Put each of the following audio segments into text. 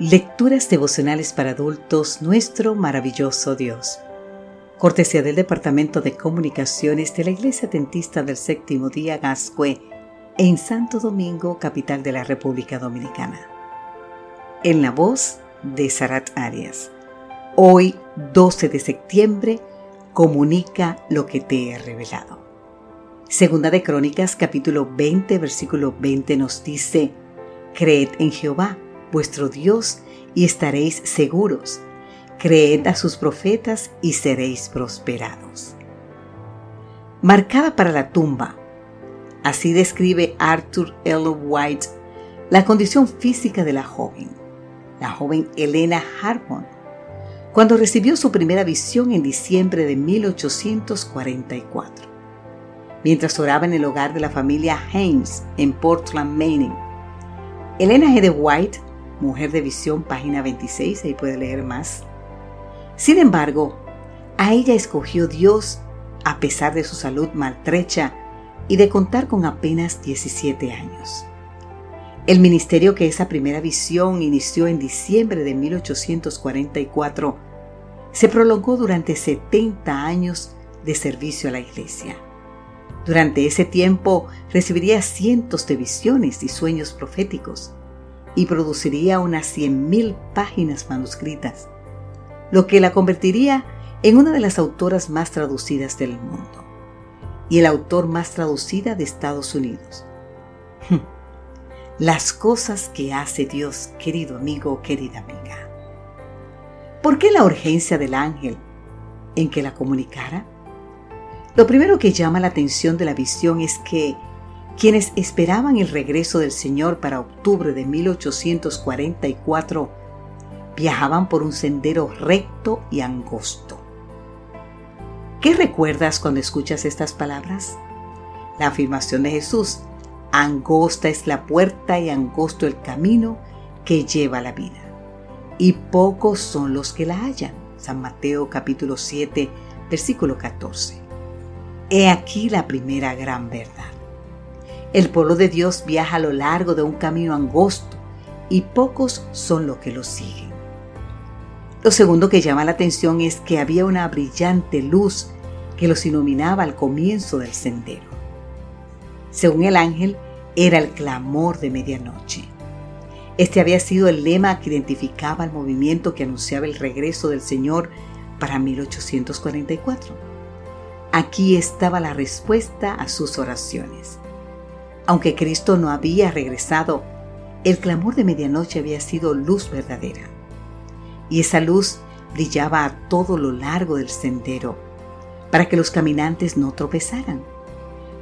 Lecturas devocionales para adultos, nuestro maravilloso Dios. Cortesía del Departamento de Comunicaciones de la Iglesia Dentista del Séptimo Día Gascue en Santo Domingo, capital de la República Dominicana. En la voz de Sarat Arias. Hoy, 12 de septiembre, comunica lo que te he revelado. Segunda de Crónicas, capítulo 20, versículo 20 nos dice, Creed en Jehová vuestro Dios y estaréis seguros. Creed a sus profetas y seréis prosperados. Marcada para la tumba. Así describe Arthur L. White la condición física de la joven, la joven Elena Harmon, cuando recibió su primera visión en diciembre de 1844. Mientras oraba en el hogar de la familia Haynes en Portland, Maine, Elena G. White Mujer de Visión, página 26, ahí puede leer más. Sin embargo, a ella escogió Dios a pesar de su salud maltrecha y de contar con apenas 17 años. El ministerio que esa primera visión inició en diciembre de 1844 se prolongó durante 70 años de servicio a la iglesia. Durante ese tiempo recibiría cientos de visiones y sueños proféticos y produciría unas 100.000 páginas manuscritas, lo que la convertiría en una de las autoras más traducidas del mundo y el autor más traducida de Estados Unidos. Las cosas que hace Dios, querido amigo, querida amiga. ¿Por qué la urgencia del ángel en que la comunicara? Lo primero que llama la atención de la visión es que quienes esperaban el regreso del Señor para octubre de 1844 viajaban por un sendero recto y angosto. ¿Qué recuerdas cuando escuchas estas palabras? La afirmación de Jesús, angosta es la puerta y angosto el camino que lleva la vida. Y pocos son los que la hallan. San Mateo capítulo 7, versículo 14. He aquí la primera gran verdad. El pueblo de Dios viaja a lo largo de un camino angosto y pocos son los que lo siguen. Lo segundo que llama la atención es que había una brillante luz que los iluminaba al comienzo del sendero. Según el ángel, era el clamor de medianoche. Este había sido el lema que identificaba el movimiento que anunciaba el regreso del Señor para 1844. Aquí estaba la respuesta a sus oraciones. Aunque Cristo no había regresado, el clamor de medianoche había sido luz verdadera. Y esa luz brillaba a todo lo largo del sendero, para que los caminantes no tropezaran.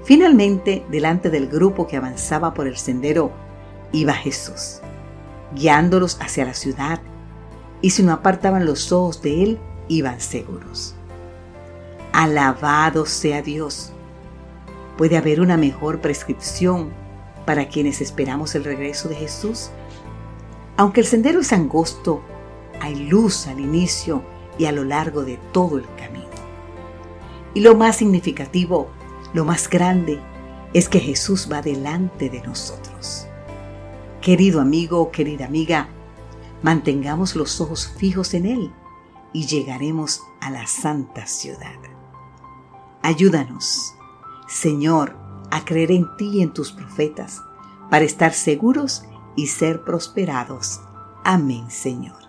Finalmente, delante del grupo que avanzaba por el sendero, iba Jesús, guiándolos hacia la ciudad, y si no apartaban los ojos de él, iban seguros. Alabado sea Dios ¿Puede haber una mejor prescripción para quienes esperamos el regreso de Jesús? Aunque el sendero es angosto, hay luz al inicio y a lo largo de todo el camino. Y lo más significativo, lo más grande, es que Jesús va delante de nosotros. Querido amigo, querida amiga, mantengamos los ojos fijos en Él y llegaremos a la santa ciudad. Ayúdanos Señor, a creer en ti y en tus profetas, para estar seguros y ser prosperados. Amén, Señor.